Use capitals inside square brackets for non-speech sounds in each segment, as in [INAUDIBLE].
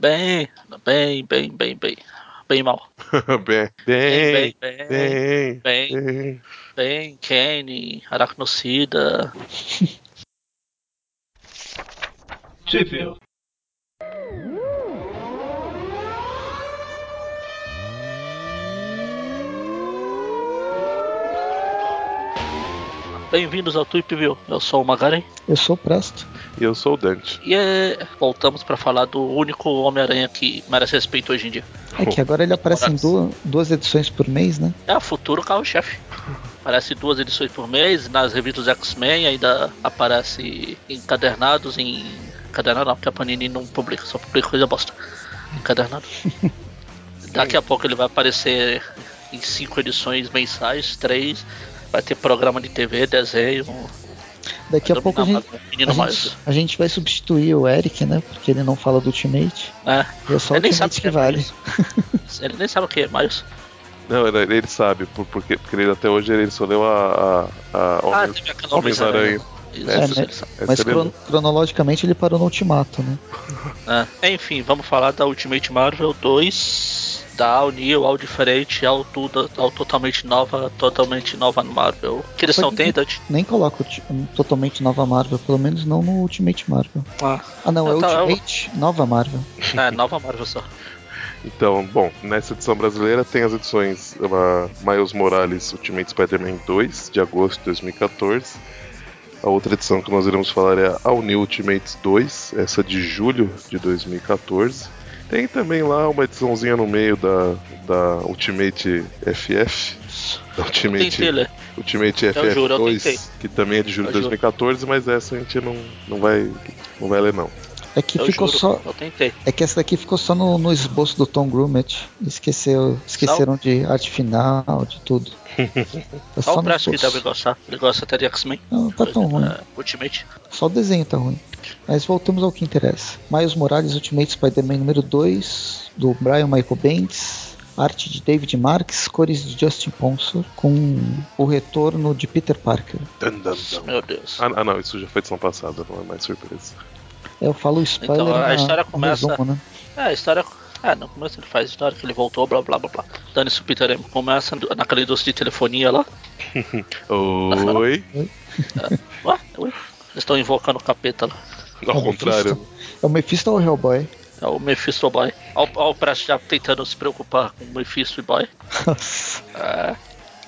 Bem, bem, bem, bem, bem. Bem mal. [LAUGHS] bem, Bem, bem, bem, bem, bem, bem. bem, Kenny, Aracnocida. Sheffield. Bem-vindos ao Tweep View. Eu sou o Magaren. Eu sou o Presto. E eu sou o Dante. E é, voltamos pra falar do único Homem-Aranha que merece respeito hoje em dia. É que agora ele aparece em duas, duas edições por mês, né? É o futuro carro-chefe. [LAUGHS] Aparece duas edições por mês, nas revistas X-Men ainda aparece encadernados em. Encadernado não, porque a Panini não publica, só publica coisa bosta. Encadernado. [LAUGHS] Daqui a pouco ele vai aparecer em cinco edições mensais, três. Vai ter programa de TV, desenho. Daqui a pouco a gente, a, gente, a gente vai substituir o Eric, né? Porque ele não fala do Ultimate. É, E é só o ele nem sabe Ultimate o que é vale. Ele nem sabe o que é Miles. Não, ele, ele sabe, por, porque, porque ele, até hoje ele só leu a, a, a Ah, aquela Homens-Aranha. Isso, É, né? ele Mas ele cron- cronologicamente ele parou no Ultimato, né? É. Enfim, vamos falar da Ultimate Marvel 2, da New, ao diferente, ao tudo, ao totalmente nova, totalmente nova no Marvel. Que edição Pode- tem, Dante? Nem coloca o ti- um totalmente nova Marvel, pelo menos não no Ultimate Marvel. Ah, Ah não, é Ah, tá, é Ultimate Nova Marvel. é, nova Marvel só. Então, bom, nessa edição brasileira tem as edições uh, Miles Morales Ultimate Spider-Man 2, de agosto de 2014. A outra edição que nós iremos falar é a All New Ultimates 2, essa de julho de 2014. Tem também lá uma ediçãozinha no meio da, da Ultimate FF, da Ultimate. Ultimate Eu juro, eu FF2, tentei. que também é de julho de juro. 2014, mas essa a gente não, não, vai, não vai ler não. É que Eu ficou juro, só. eu tentei. É que essa daqui ficou só no, no esboço do Tom Grummett. Esqueceu, esqueceram de arte final, de tudo. [LAUGHS] É Só o no Presto que esboço. deve gostar. Ele gosta até de X-Men. Não, tá tão ruim. Ultimate. Só o desenho tá ruim. Mas voltamos ao que interessa. Miles Morales Ultimate Spider-Man número 2, do Brian Michael Bendis. Arte de David Marks, cores de Justin Ponsor, com o retorno de Peter Parker. Dun, dun, dun. Meu Deus. Ah, ah, não, isso já foi edição passada, não é mais surpresa. Eu falo spoiler Então, a na- história começa- resumo, né? É, a história. É, no começo ele faz a história que ele voltou, blá blá blá blá. Dane-se o Peter M. Começa naquela indústria de telefonia lá. [LAUGHS] Oi? Ué, ué. Eles estão invocando o capeta lá. Ao É o contrário. Mephisto. É o Mephisto ou o Hellboy? É o Mephisto Boy. Olha o Presto já tentando se preocupar com o Mephisto Boy. Nossa. É,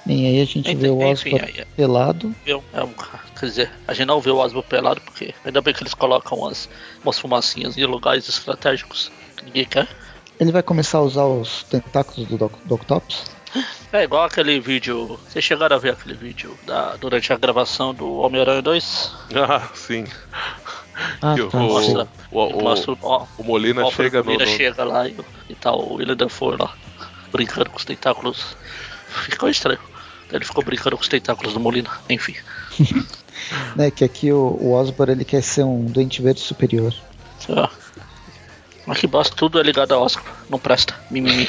Bem, aí a gente vê o aí- pelado. É quer dizer, a gente não vê o Osmo pelado porque ainda bem que eles colocam umas, umas fumacinhas em lugares estratégicos que ninguém quer. Ele vai começar a usar os tentáculos do Doc, do Octopus. É igual aquele vídeo. Vocês chegaram a ver aquele vídeo da, durante a gravação do Homem-Aranha 2? [LAUGHS] Ah, sim. Ah, Que tá. o, Mostra. o, o, Mostra ó, o Molina ó, chega o Molina no, chega lá e, e tá o William Dafoe lá, brincando com os tentáculos. Ficou estranho. Ele ficou brincando com os tentáculos do Molina, enfim. [LAUGHS] Né, que aqui o, o Osborn ele quer ser um doente verde superior. É. Mas que bosta, tudo é ligado a Oscar, não presta. Mimimi.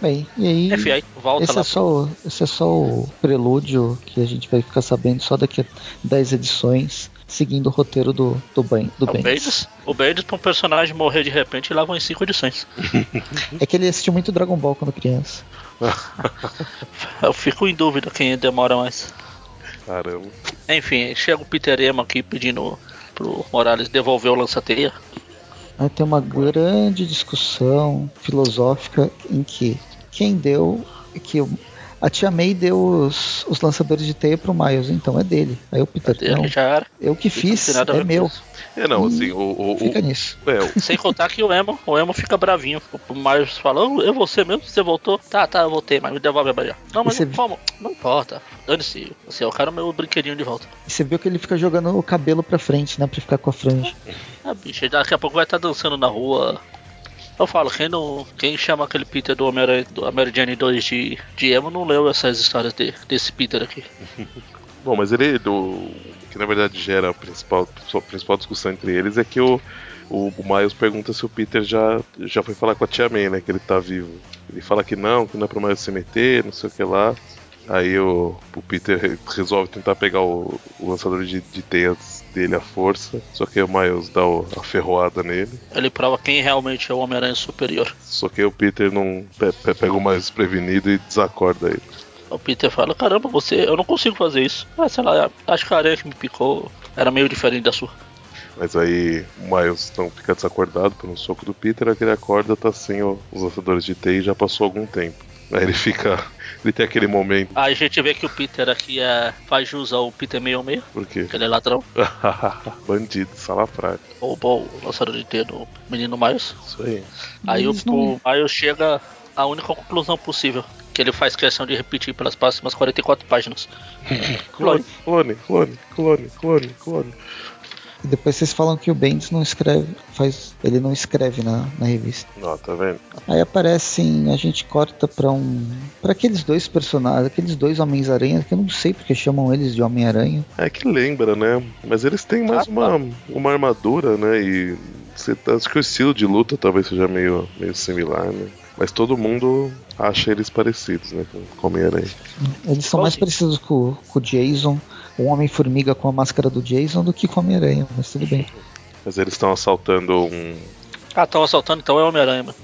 Bem, e aí. Enfim, aí volta Esse lá. é, só, o- esse é só o prelúdio que a gente vai ficar sabendo só daqui a 10 edições, seguindo o roteiro do, do, ben, do É o Bendis. O Bendis pra um personagem morrer de repente lá vão em cinco edições. [LAUGHS] É que ele assistiu muito Dragon Ball quando criança. [LAUGHS] Eu fico em dúvida quem demora mais. Caramba. Enfim, chega o Peter Emo aqui pedindo pro Morales devolver o lança-teia. Aí tem uma grande discussão filosófica em que quem deu que o- a tia May deu os, os lançadores de teia pro Miles, então é dele. Aí o Peter, Ele não, já era. eu que Isso fiz, é meu. É, não, assim, o. o, o Fica nisso. é, o- Sem contar que o Emo, o Emo fica bravinho. O Miles fala, "Oh, eu você mesmo? Você voltou? Tá, tá, eu voltei, mas me devolve a Bahia. Não, mas você não, como? Não importa. Dane-se, você, eu quero meu brinquedinho de volta. E você viu que ele fica jogando o cabelo pra frente, né? Pra ficar com a franja. Ah, bicho, daqui a pouco vai estar dançando na rua. Eu falo, quem não. Quem chama aquele Peter do Homem-Aranha do Mary Jane 2 de, de emo não leu essas histórias de- desse Peter aqui. [LAUGHS] bom, mas ele. Do, que na verdade gera a principal, a principal discussão entre eles é que o, o, o Miles pergunta se o Peter já, já foi falar com a tia May, né? Que ele tá vivo. Ele fala que não, que não é pro Miles se meter, não sei o que lá. Aí o, o Peter re- resolve tentar pegar o, o lançador de, de teias dele a força, só que o Miles dá o- a ferroada nele. Ele prova quem realmente é o Homem-Aranha superior. Só que o Peter não pe- pe- pega o Miles desprevenido e desacorda ele. O Peter fala, caramba, você. Eu não consigo fazer isso. Ah, sei lá, acho que a aranha que me picou era meio diferente da sua. Mas aí o Miles não fica desacordado pelo soco do Peter, aí que ele acorda, tá sem os lançadores de TI e já passou algum tempo. Aí ele fica. Ele tem aquele momento. Aí a gente vê que o Peter aqui é. faz jus ao Peter meio meio, Por quê? que ele é ladrão. [LAUGHS] Bandido, salafrário. Roubou o lançador de T do menino Miles. Isso aí. Aí o, não- o Miles chega à única conclusão possível. Que ele faz questão de repetir pelas próximas 44 páginas. [LAUGHS] Clone, clone, clone, clone, clone, clone. E depois vocês falam que o Bendis não escreve, faz, ele não escreve na, na revista. Ó, tá vendo? Aí aparecem, a gente corta pra um, para aqueles dois personagens, aqueles dois Homens-Aranha, que eu não sei porque chamam eles de Homem-Aranha. É que lembra, né? Mas eles têm mais Ah, uma, uma armadura, né? E você tá- acho que o estilo de luta talvez seja meio, meio similar, né? Mas todo mundo acha eles parecidos, né? Com com Homem-Aranha. Eles são mais parecidos com, com o Jason, o Homem-Formiga com a máscara do Jason do que com o Homem-Aranha, mas tudo bem. Mas eles estão assaltando um. Ah, estão assaltando, então é Homem-Aranha, mano.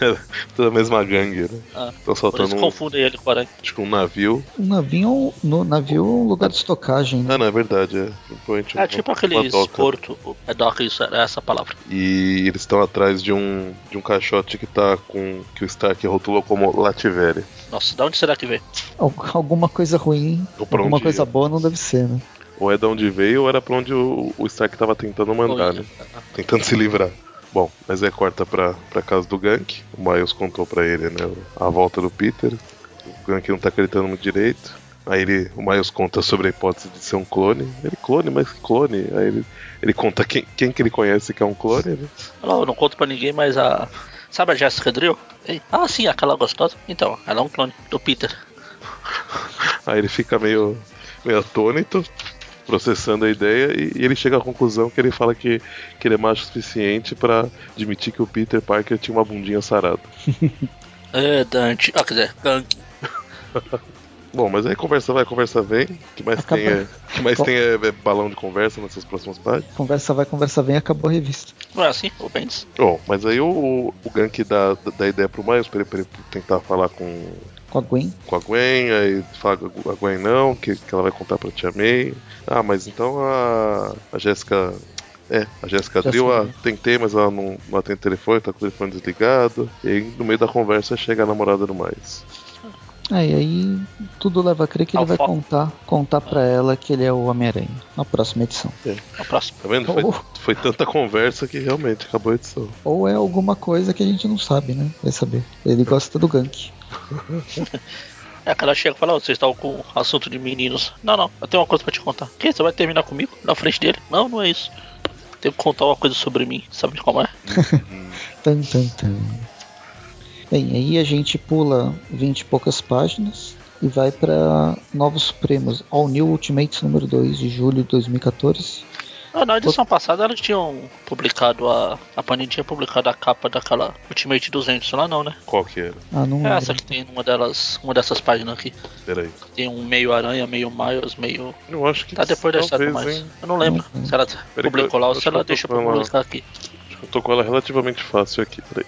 [LAUGHS] Toda a mesma gangue, né? Ah, Estão por assaltando isso um, confundem ele com Aranha. acho que um navio. O navio, no navio é um lugar de estocagem, né? Ah, não, é verdade. É, Provavelmente É tipo doca. porto. É doca, isso, é essa palavra. E eles estão atrás de um, de um caixote que tá com. que o Stark rotulou como Lativéria. Nossa, da onde será que veio? Al- Alguma coisa ruim, alguma coisa ia. boa não deve ser, né? Ou é de onde veio ou era pra onde o, o Stark tava tentando mandar, Oi. né? Tentando se livrar. Bom, mas é corta pra, pra casa do Gank. O Miles contou pra ele, né? A volta do Peter. O Gank não tá acreditando muito direito. Aí ele, o Miles conta sobre a hipótese de ser um clone. Ele, clone, mas que clone? Aí ele, ele conta quem, quem que ele conhece que é um clone, né? Não, eu não conto pra ninguém, mas a. Sabe a Jessica Drill? Ah, sim, aquela gostosa. Então, ela é um clone do Peter. Aí ele fica meio, meio atônito, processando a ideia, e, e ele chega à conclusão que ele fala que, que ele é macho o suficiente pra admitir que o Peter Parker tinha uma bundinha sarada. [LAUGHS] É, Dante. Ah, quer dizer, Gank. [LAUGHS] Bom, mas aí conversa vai, conversa vem. O que mais Acaba- tem, é, que mais tem é, é balão de conversa nessas próximas páginas. Conversa vai, conversa vem, acabou a revista. Não é assim, o Bendis? Bom, mas aí o, o Gank dá, dá ideia pro Miles pra ele, pra ele tentar falar com, Com a Gwen. com a Gwen, aí fala com a Gwen não, que, que ela vai contar pra Tia May. Ah, mas então a, a Jéssica. É, a Jéssica Drill, ah, tentei, mas ela não, não atende o telefone, tá com o telefone desligado. E aí, no meio da conversa, chega a namorada do Miles. Aí, aí tudo leva a crer que ele vai contar, contar pra ela que ele é o Homem-Aranha na próxima edição. A próxima. Tá vendo? Foi, foi tanta conversa que realmente acabou a edição. Ou é alguma coisa que a gente não sabe, né? Vai saber. Ele gosta do Gank. É ela chega e fala, "Ó, vocês estão com assunto de meninos. Não, não, eu tenho uma coisa pra te contar. Que? Você vai terminar comigo? Na frente dele? Não, não é isso. Tenho que contar uma coisa sobre mim. Sabe como é? Tan, tan, tan. Bem, aí a gente pula 20 e poucas páginas e vai pra Novos Supremos, All New Ultimates número 2 de julho de 2014. Ah, na edição passada elas tinham publicado a. A Panini tinha publicado a capa daquela Ultimate 200 lá, não, né? Qual que era? Ah, não É lembro. essa que tem numa delas, uma dessas páginas aqui. Peraí. Tem um meio aranha, meio Miles, meio. Eu acho que Tá depois da história talvez, mais. hein? Eu não lembro Não, se ela que publicou lá ou se ela deixa pra publicar aqui. Acho que eu tô com ela relativamente fácil aqui. Peraí.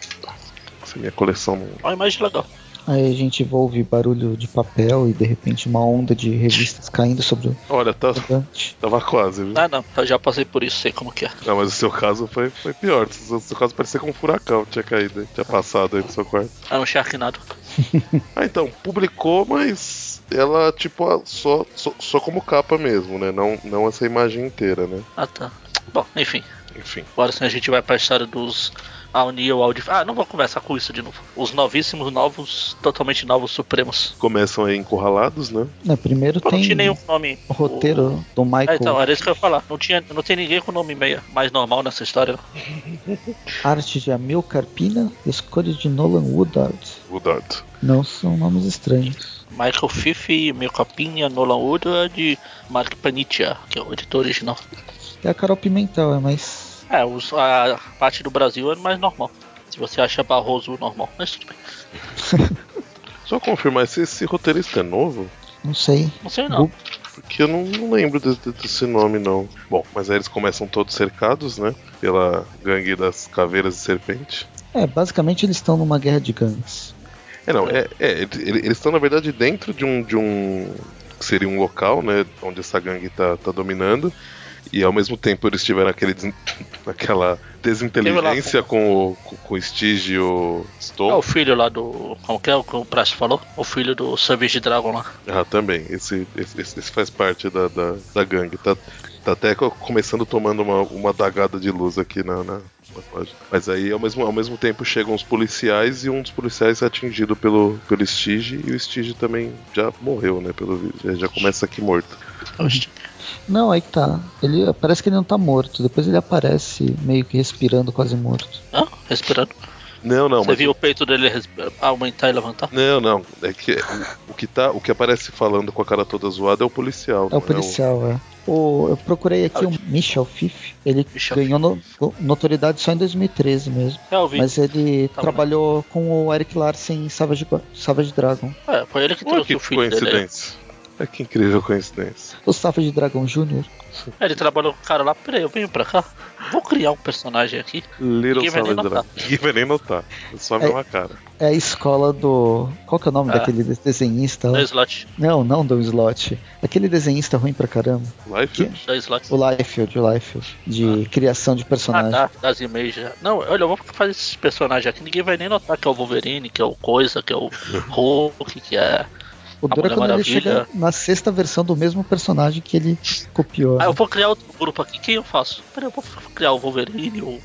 Essa minha coleção não. Olha a imagem legal. Aí a gente ouve barulho de papel e de repente uma onda de revistas caindo sobre o Olha, tá, tava quase, viu? Ah, não, eu já passei por isso, sei como que é. Não, mas o seu caso foi, foi pior. O seu, caso parecia com um furacão, tinha caído, aí, tinha passado aí no seu quarto. É um Sharknado. [LAUGHS] Ah, então, publicou, mas ela, tipo, só, só, só como capa mesmo, né? Não, não essa imagem inteira, né? Ah, tá. Bom, enfim. Enfim. Agora sim a gente vai pra história dos All Dif- Ah, não vou conversar com isso de novo. Os novíssimos, novos, totalmente novos Supremos. Começam aí encurralados, né? Primeiro Não, não tinha tem nenhum nome. o roteiro do Ah, Michael então, era isso que eu ia falar. Não, tinha, não tem ninguém com nome meia, mais normal nessa história. [LAUGHS] Arte de Amil Carpina e as cores de Nolan Woodard. Woodard. Não são nomes estranhos. Michael Fife, Meu Capinha, Nolan Woodard e Mark Panitia, que é o editor original. É a Carol Pimentel, é mais. É, os- a parte do Brasil é mais normal. Se você acha Barroso normal, mas tudo bem. [LAUGHS] Só confirmar, esse, esse roteirista é novo? Não sei. Não sei não. Porque eu não, não lembro de- de- desse nome, não. Bom, mas aí eles começam todos cercados, né? Pela gangue das caveiras de serpente. É, basicamente eles estão numa guerra de gangues. É, não, é, é, ele- ele- eles estão na verdade dentro de um, de um. que seria um local, né? Onde essa gangue tá, tá dominando. E ao mesmo tempo eles tiveram aquele, des- [LAUGHS] aquela desinteligência com o, com, o Stige e o É o filho lá do. Como que é o que o Presto falou? O filho do Savage Dragon lá. Ah, também. Esse, esse, esse faz parte da, da, da gangue. Tá, tá até co- começando tomando uma, uma dagada de luz aqui na, na. Mas aí ao mesmo, ao mesmo tempo chegam os policiais e um dos policiais é atingido pelo, pelo Stige e o Stige também já morreu, né? Pelo. Já, já começa aqui morto. Não, aí que tá. Ele parece que ele não tá morto. Depois ele aparece meio que respirando, quase morto. Ah, respirando. Não, não, Você mas. viu o peito dele aumentar e levantar? Não, não. É que o, o que tá, o que aparece falando com a cara toda zoada é o policial. É o policial, é. O, eu procurei aqui Ah, o Michel Fif. Ele Michel ganhou no- notoriedade só em 2013 mesmo. É, eu vi. Mas ele Tá trabalhou com o Eric Larsen em Savage, Savage Dragon. É, foi ele que Olha trouxe que o filho dele. É que incrível coincidência. O Savage Dragon Jr. É, ele trabalhou com o cara lá, peraí, eu venho pra cá. Vou criar um personagem aqui. Little Ninguém vai nem Savage notar. Dragon. Ninguém vai nem notar. É só a mesma cara. É a escola do. Qual que é o nome Ah. daquele de- desenhista? lá? Da slot. Não, não do Slot. Aquele desenhista ruim pra caramba. Life? Da slot. O Liefeld, o Liefeld. De criação de Ah, personagem. tá, das imagens. Não, olha, eu vou fazer esses personagens aqui, ninguém vai nem notar que é o Wolverine, que é o Coisa, que é o [LAUGHS] Hulk, que é. O a duro Mulher quando ele chega na sexta versão do mesmo personagem que ele copiou. Ah, eu vou criar outro grupo aqui, quem eu faço? Peraí, eu vou criar o Wolverine, o.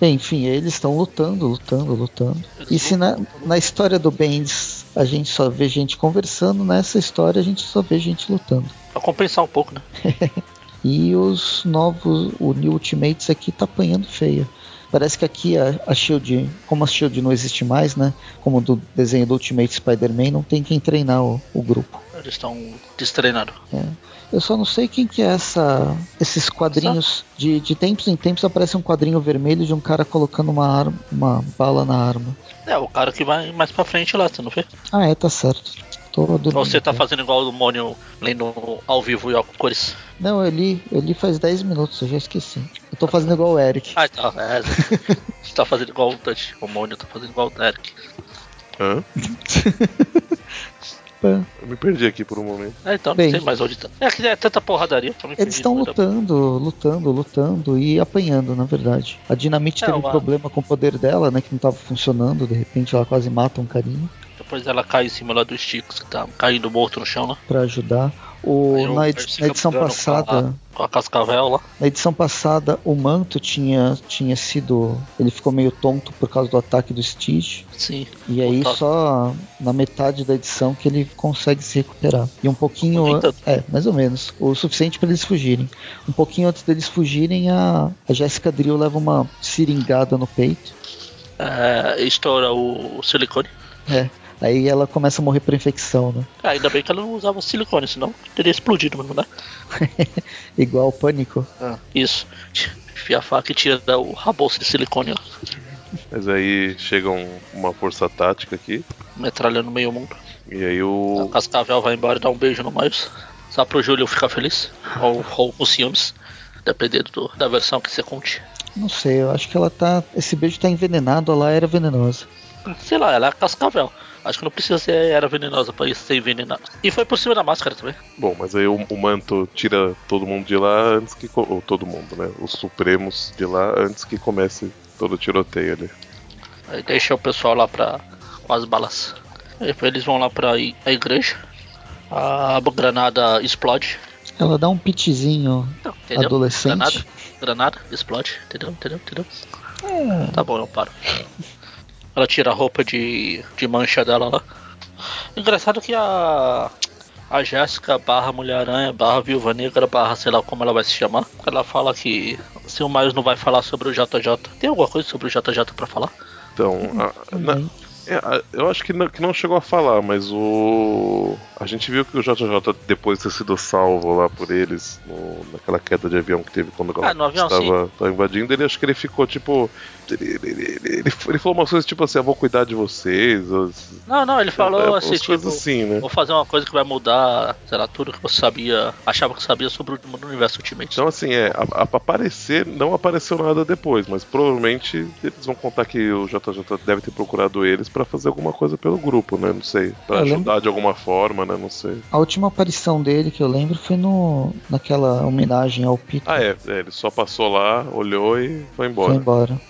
Bem, enfim, eles estão lutando, lutando, lutando. Eles E se na, na história do Bendis a gente só vê gente conversando, nessa história a gente só vê gente lutando. Pra compensar um pouco, né? [LAUGHS] E os novos, o New Ultimates aqui tá apanhando feia. Parece que aqui a, a Shield, como a Shield não existe mais, né? Como do desenho do Ultimate Spider-Man, não tem quem treinar o, o grupo. Eles estão destreinados. É. Eu só não sei quem que é essa, esses quadrinhos. De, de tempos em tempos aparece um quadrinho vermelho de um cara colocando uma, arma, uma bala na arma. É, o cara que vai mais pra frente lá, você não vê? Ah, é, tá certo. Tô dormindo. Você tá aqui. fazendo igual o Mônio lendo ao vivo e ao cores. Não, eu li, eu li faz 10 minutos, eu já esqueci. Eu tô fazendo igual o Eric. Ah, tá. É, você tá fazendo igual o Dutch. O Mônio tá fazendo igual o Eric. Hã? [LAUGHS] Eu me perdi aqui por um momento. É, então Bem. não sei mais onde tá. É que é tanta porradaria. tô me Eles estão lutando, lutando, lutando e apanhando, na verdade. A Dinamite É, teve um uma- problema com o poder dela, né? Que não tava funcionando, de repente ela quase mata um carinha Depois ela cai em cima lá do Sticks, que tá caindo morto no chão lá. pra ajudar. O, o na, edi- na edição passada. Com a, a Cascavel lá. Na edição passada, o manto tinha, tinha sido. Ele ficou meio tonto por causa do ataque do Stitch. Sim. E aí Puta. só na metade da edição que ele consegue se recuperar. E um pouquinho. É, mais ou menos. O suficiente para eles fugirem. Um pouquinho antes deles fugirem, a, a Jessica Drill leva uma seringada no peito. É, estoura o silicone. É. Aí ela começa a morrer por infecção, né? Ah, ainda bem que ela não usava silicone, senão teria explodido mesmo, né? [LAUGHS] Igual o pânico. Isso. Enfia a faca e tira o rabolso de silicone, ó. Mas aí chega um- uma força tática aqui. Metralhando meio mundo. E aí A o. Cascavel vai embora e dá um beijo no Miles. Só pro Júlio ficar feliz. Ou, ou com ciúmes. Dependendo do- da versão que você conte. Não sei, eu acho que ela tá. Esse beijo tá envenenado, ela era venenosa. Sei lá, ela é a Cascavel. Acho que não precisa ser era venenosa pra isso ser envenenada. E foi por cima da máscara também. Bom, mas aí o, o manto tira todo mundo de lá antes que. Ou todo mundo, né? Os Supremos de lá antes que comece todo o tiroteio ali. Aí deixa o pessoal lá pra. com as balas. Aí eles vão lá pra a igreja. A granada explode. Ela dá um pitizinho Não, adolescente. Granada, granada, explode, entendeu? Entendeu? Entendeu? Tá bom, eu paro. Ela tira a roupa de, de mancha dela lá. Engraçado que a. A Jéssica barra Mulher-Aranha, barra Viúva Negra, barra sei lá como ela vai se chamar. Ela fala que se o Miles não vai falar sobre o JJ. Tem alguma coisa sobre o JJ pra falar? Então, a- na- Também. É, eu acho que não, que não chegou a falar, mas o. A gente viu que o JJ, depois de ter sido salvo lá por eles, no- naquela queda de avião que teve quando o Ah, no avião, estava, estava invadindo, ele acho que ele ficou tipo. Ele, ele, ele, ele- falou umas coisas tipo assim: eu vou cuidar de vocês. os- Não, não, ele falou é, assim, tipo. assim, né? Vou fazer uma coisa que vai mudar, sei lá, tudo que você sabia, achava que sabia sobre o universo Ultimate. Então, assim, é, a, a, aparecer, não apareceu nada depois, mas provavelmente eles vão contar que o JJ deve ter procurado eles pra fazer alguma coisa pelo grupo, né? Não sei. Pra Eu ajudar lembro- de alguma forma, né? Não sei. A última aparição dele que eu lembro foi no naquela homenagem ao Peter. Ah, é, é, ele só passou lá, olhou e foi embora. Foi embora.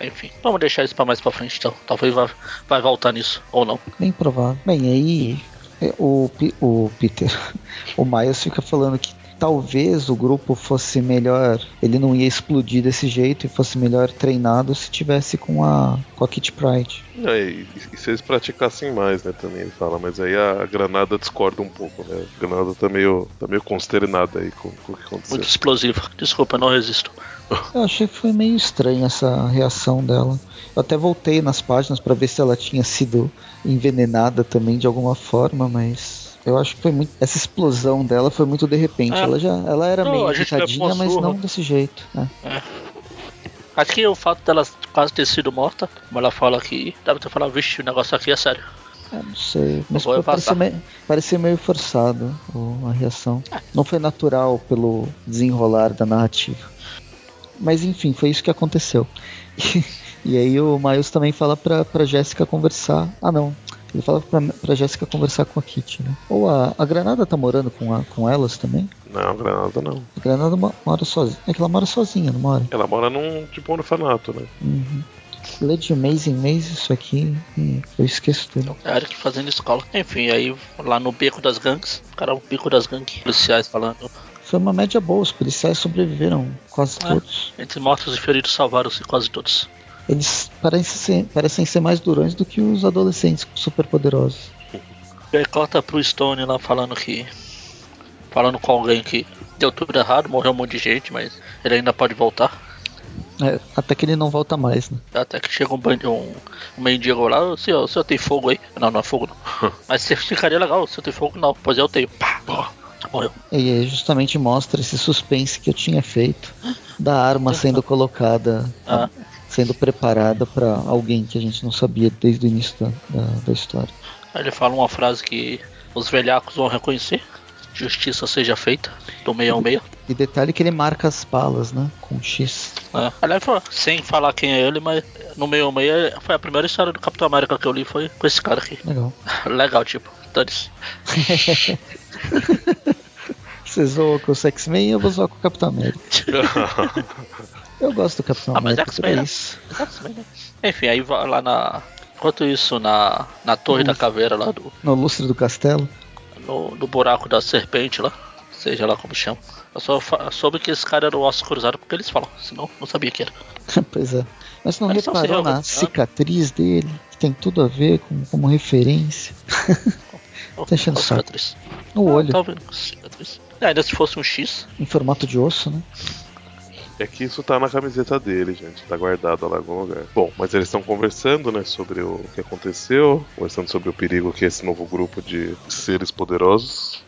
Enfim, vamos deixar isso pra mais pra frente então. Talvez vai, vai voltar nisso, ou não. Bem provável. Bem, aí é, o, o Peter, [LAUGHS] o Miles fica falando que talvez o grupo fosse melhor, ele não ia explodir desse jeito e fosse melhor treinado se tivesse com a com a Kit Pride. É, e, e se eles praticassem mais, né? Também ele fala, mas aí a, granada discorda um pouco, né? A granada tá meio, tá meio consternada aí com, com o que aconteceu. Muito explosivo. Desculpa, não resisto. [LAUGHS] Eu achei que foi meio estranha essa reação dela. Eu até voltei nas páginas para ver se ela tinha sido envenenada também de alguma forma, mas eu acho que foi muito essa explosão dela foi muito de repente. É. Ela já ela era Não, meio a gente levou irritadinha, uma mas não desse jeito. né? Acho que o fato dela quase ter sido morta, como ela fala que deve ter falado, vixe, o negócio aqui é sério. Eu não sei, mas passar. parecia, meio, parecia meio forçado a reação. Não foi natural pelo desenrolar da narrativa. Mas enfim, foi isso que aconteceu. [LAUGHS] E, aí o Miles também fala pra, pra Jéssica conversar. Ah não. Ele fala pra, pra Jéssica conversar com a Kitty, né? Ou a, a Granada tá morando com, a, com elas também? Não, granada não. A Granada mo- mora sozinha. É que ela mora sozinha, não mora? Ela mora num tipo orfanato, né? Uhum. Lê de mês em mês isso aqui e eu esqueço tudo. É a Eric fazendo escola. Enfim, aí lá no beco das gangues, cara, o beco das gangues, policiais falando. Foi uma média boa, os policiais sobreviveram quase É. todos. Entre mortos e feridos salvaram-se quase todos. Eles parecem ser, parecem ser mais durões do que os adolescentes super poderosos. E aí corta pro Stone lá falando que. Falando com alguém que deu tudo errado, morreu um monte de gente, mas ele ainda pode voltar. É, até que ele não volta mais, né? Até que chega um, bandi- um, um mendigo lá, o senhor, o senhor tem fogo aí? Não, não é fogo não. [LAUGHS] Mas você ficaria legal, o senhor tem fogo? Não, pois eu tenho. Pá, pô, morreu. E aí justamente mostra esse suspense que eu tinha feito da arma [LAUGHS] sendo colocada, Ah. Sendo preparada pra alguém que a gente não sabia desde o início da, da, da história. Aí ele fala uma frase que os velhacos vão reconhecer. Justiça seja feita, do 616. E detalhe que ele marca as balas, né? Com X. É. Aliás, sem falar quem é ele, mas no 616 foi a primeira história do Capitão América que eu li, foi com esse cara aqui. Legal. [LAUGHS] Legal, tipo, dane-se. [LAUGHS] Você zoa com o X-Men eu vou zoar com o Capitão América. [LAUGHS] Eu gosto do Capitão Ah, mas América, X-Men, é né? isso. X-Men, né? Enfim, aí vai lá na. Enquanto isso, na, na torre da caveira lá do. No lustre do castelo. No, no buraco da serpente lá. Seja lá como chama. Eu só soube que esse cara era o osso cruzado porque eles falam, senão não sabia que era. [LAUGHS] pois é. Mas não Eles reparou na cicatriz dele? Que tem tudo a ver com como referência. [LAUGHS] Tá enchendo o saco. No Ah, olho, vendo? Cicatriz. É, ainda se fosse um X. em formato de osso, né? É que isso tá na camiseta dele, gente. Tá guardado lá em algum lugar. Bom, mas eles estão conversando, né, sobre o que aconteceu, conversando sobre o perigo que é esse novo grupo de seres poderosos.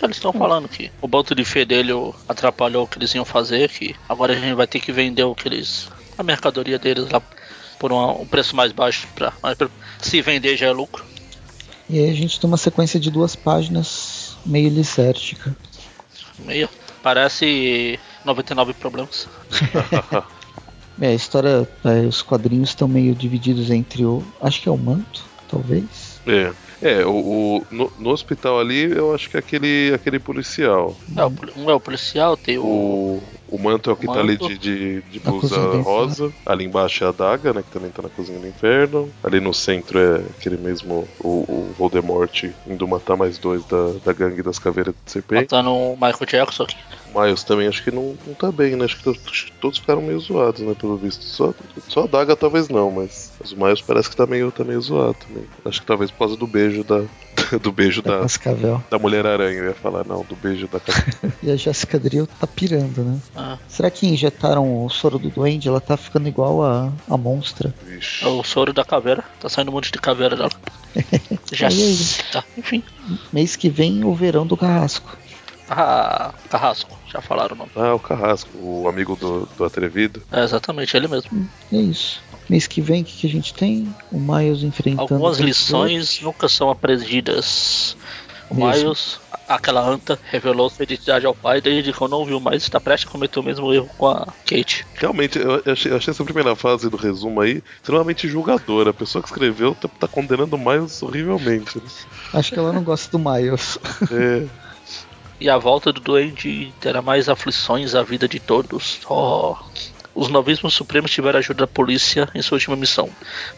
Eles estão falando que o banco de fé dele atrapalhou o que eles iam fazer, que agora a gente vai ter que vender o que eles. a mercadoria deles lá por uma- um preço mais baixo. Pra, mas pra- se vender já é lucro. E aí a gente tem uma sequência de duas páginas meio lisérgica. Meio. Parece 99 problemas. [LAUGHS] É, a história, é, os quadrinhos estão meio divididos entre o. Acho que é o manto, talvez. É. É, o, o- no, no hospital ali, eu acho que é aquele, aquele policial. É, o poli- um é o policial, tem o. O, o manto é o que tá ali Manto. de, de, de blusa rosa. Ali embaixo é a daga, né? Que também tá na cozinha do inferno. Ali no centro é aquele mesmo. O, o Voldemort indo matar mais dois da, da gangue das caveiras de serpente. Matando o Michael Jackson aqui. O Miles também acho que não, não tá bem, né? Acho que todos, ficaram meio zoados, né? Pelo visto. Só, só a daga talvez não, mas, mas o Miles parece que tá meio, tá meio zoado também. Acho que talvez por causa do beijo da, [LAUGHS] do beijo da da, Cascavel. da Mulher-Aranha, eu ia falar, não, do beijo da Cascavel. [LAUGHS] E a Jessica Drill tá pirando, né? Ah, Será que injetaram o soro do Duende? Ela tá ficando igual a, a monstra. Vixe. é o soro da caveira. Tá saindo um monte de caveira dela. [LAUGHS] Já. Aí, aí. Tá, enfim. Mês que vem, o verão do Carrasco. Ah, Carrasco. Já falaram o nome. Ah, o Carrasco, o amigo do, do Atrevido. É exatamente ele mesmo. É isso. Mês que vem, o que, que a gente tem? O Miles enfrentando. Algumas lições nunca são aprendidas. O Mesmo. Miles, aquela anta, revelou sua identidade ao pai desde que eu não viu mais. Está prestes a cometer o mesmo erro com a Kate. Realmente, eu achei, eu achei essa primeira fase do resumo aí extremamente julgadora. A pessoa que escreveu tá, tá condenando o Miles horrivelmente. Acho que ela não gosta do Miles. É, [LAUGHS] E a volta do Duende terá mais aflições à vida de todos. Oh. Os novíssimos supremos tiveram ajuda da polícia em sua última missão,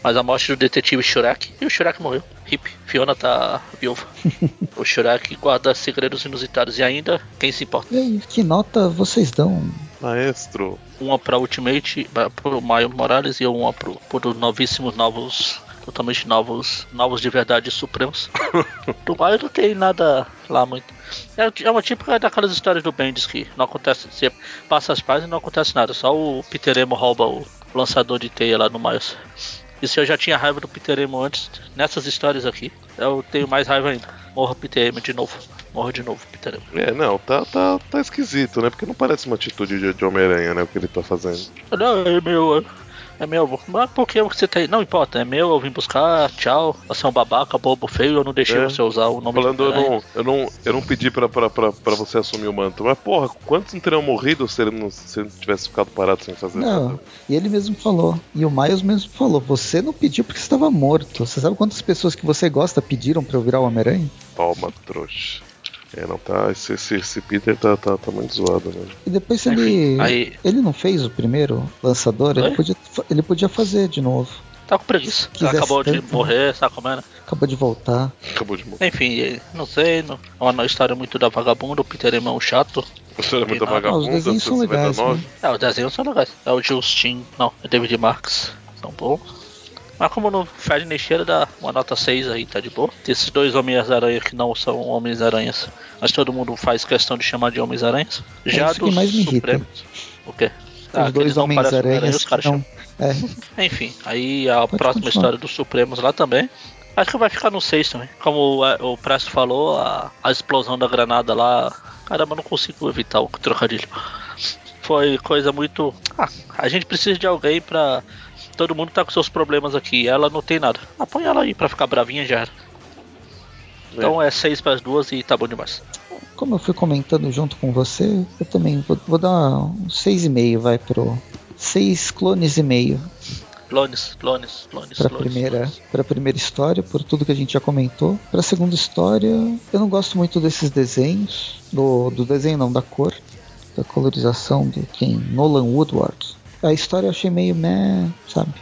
mas a morte do detetive Shrek e o Shrek morreu. Hip, Fiona tá viúva. [LAUGHS] o Shrek guarda segredos inusitados e ainda, quem se importa? E aí, que nota vocês dão? maestro. Uma pra Ultimate, pra- pro Maio Morales e uma pro, pro novíssimos novos, totalmente novos, novos de verdade supremos. [LAUGHS] do Maio não tem nada lá muito. É, é uma típica daquelas histórias do Bendis que não acontece, você passa as páginas e não acontece nada, só o Peter Emo rouba o lançador de teia lá no Miles. E se eu já tinha raiva do Peter Emo antes, nessas histórias aqui, eu tenho mais raiva ainda. Morra Peter Emo de novo. Morra de novo, Peter Emo. É, não, tá, tá, tá esquisito, né? Porque não parece uma atitude de, de Homem-Aranha, né? O que ele tá fazendo. Não, é meu. É meu. Mas por que você tem. Não importa, é meu, eu vim buscar, tchau. Você é um babaca, bobo, feio, eu não deixei É. você usar o nome Falando, do eu não, eu não, eu não pedi pra, pra, pra, pra você assumir o manto. Mas, porra, quantos não teriam morrido se ele não, se ele tivesse ficado parado sem fazer Não, nada? e ele mesmo falou. E o Miles mesmo falou: Você não pediu porque estava morto. Você sabe quantas pessoas que você gosta pediram pra eu virar o Homem-Aranha? Palma, trouxa. É, não tá. Esse, esse, esse Peter tá, tá, tá muito zoado, né? E depois, ele. aí- Ele não fez o primeiro lançador, ele podia, ele podia fazer de novo. Tá com preguiça. Acabou de né? morrer, sabe como é, né? Acabou de voltar. Acabou de morrer. Enfim, não sei. Não, é uma história muito da vagabunda. O Peter é um chato. A história é muito Ah, os vagabunda, desenhos são legais, 199. né? É, os desenhos são legais. É o Justin. Não, é David Marks. São bons. Mas como não fede nem cheira, dá uma nota 6 aí, tá de boa. Esses dois Homens-Aranha que não são Homens-Aranhas, mas todo mundo faz questão de chamar de Homens-Aranhas. Já É isso que dos mais me irrita. Supremos. O quê? Ah, Os dois Homens-Aranhas não. É. [LAUGHS] Enfim, aí a próxima continuar. história dos Supremos lá também. Acho que vai ficar no 6 também. Como o, o Presto falou, a, a explosão da granada lá. Caramba, não consigo evitar o trocadilho. Foi coisa muito. Ah, a gente precisa de alguém pra. Todo mundo tá com seus problemas aqui. Ela não tem nada. Ah, põe ela aí pra ficar bravinha já era. Então é 6 para as duas e tá bom demais. como eu fui comentando junto com você, eu também vou, vou dar um 6,5, vai pro. 6 clones e meio Clones, clones, clones, para primeira para primeira história, por tudo que a gente já comentou. Para segunda história, eu não gosto muito desses desenhos, do, do desenho não, da cor, da colorização do quem Nolan Woodward. A história eu achei meio meh, sabe?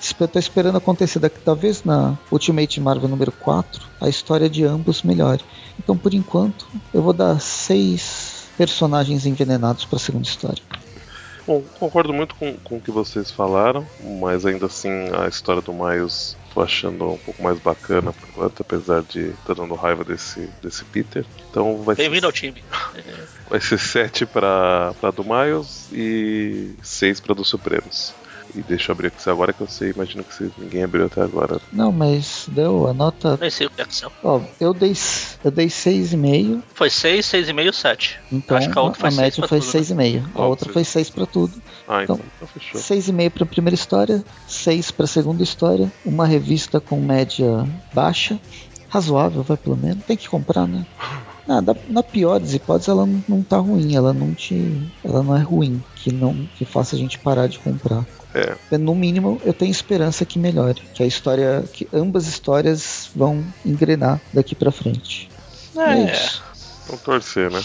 Espe- Tô esperando acontecer daqui, talvez na Ultimate Marvel número 4, a história de ambos melhore. Então, por enquanto, eu vou dar seis personagens envenenados para a segunda história. Bom, concordo muito com, com o que vocês falaram, mas ainda assim a história do Miles tô achando um pouco mais bacana por enquanto, apesar de estar dando raiva desse, desse Peter. Então vai ser, Bem-vindo ao time. [LAUGHS] vai ser 7 pra, pra do Miles e 6 pra dos Supremos. E deixa eu abrir aqui agora que eu sei, imagino que se ninguém abriu até agora. Não, mas deu a nota. Nem sei o que é que são. Ó, eu dei eu dei 6,5, Foi 6, 6,5, 7. então Acho que a outra foi a seis média pra foi tudo, né? 6,5. A outra foi você- 6 para tudo. Ah, então, Então, então fechou. 6,5 para a primeira história, 6 para a segunda história, uma revista com média baixa, razoável, vai pelo menos. Tem que comprar, né? [LAUGHS] Ah, da- na pior das hipóteses, ela não, não tá ruim, ela não te. Ela não é ruim, que não que faça a gente parar de comprar. É, No mínimo, eu tenho esperança que melhore, que a história, que ambas histórias vão engrenar daqui pra frente. É, isso. vamos torcer, né?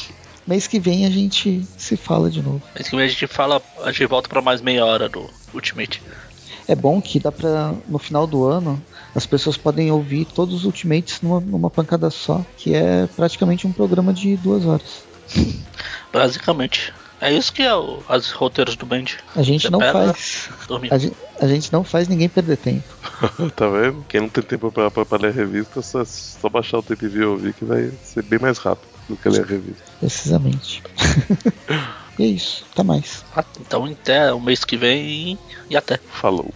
Mês que vem a gente se fala de novo. Mês que vem a gente fala, a gente volta pra mais meia hora do Ultimate. É bom que dá pra, no final do ano, as pessoas podem ouvir todos os Ultimates numa, numa pancada só, que é praticamente um programa de duas horas. [LAUGHS] Basicamente. É isso que é o, as roteiros do Band. A gente Você não faz. dormir. A gente, a gente não faz ninguém perder tempo. [LAUGHS] tá vendo? Quem não tem tempo pra, pra, pra ler a revista, só, só baixar o tape e ouvir que vai ser bem mais rápido do que ler a revista. Precisamente. [LAUGHS] e é isso. Até mais. Ah, Então até o mês que vem e até. Falou.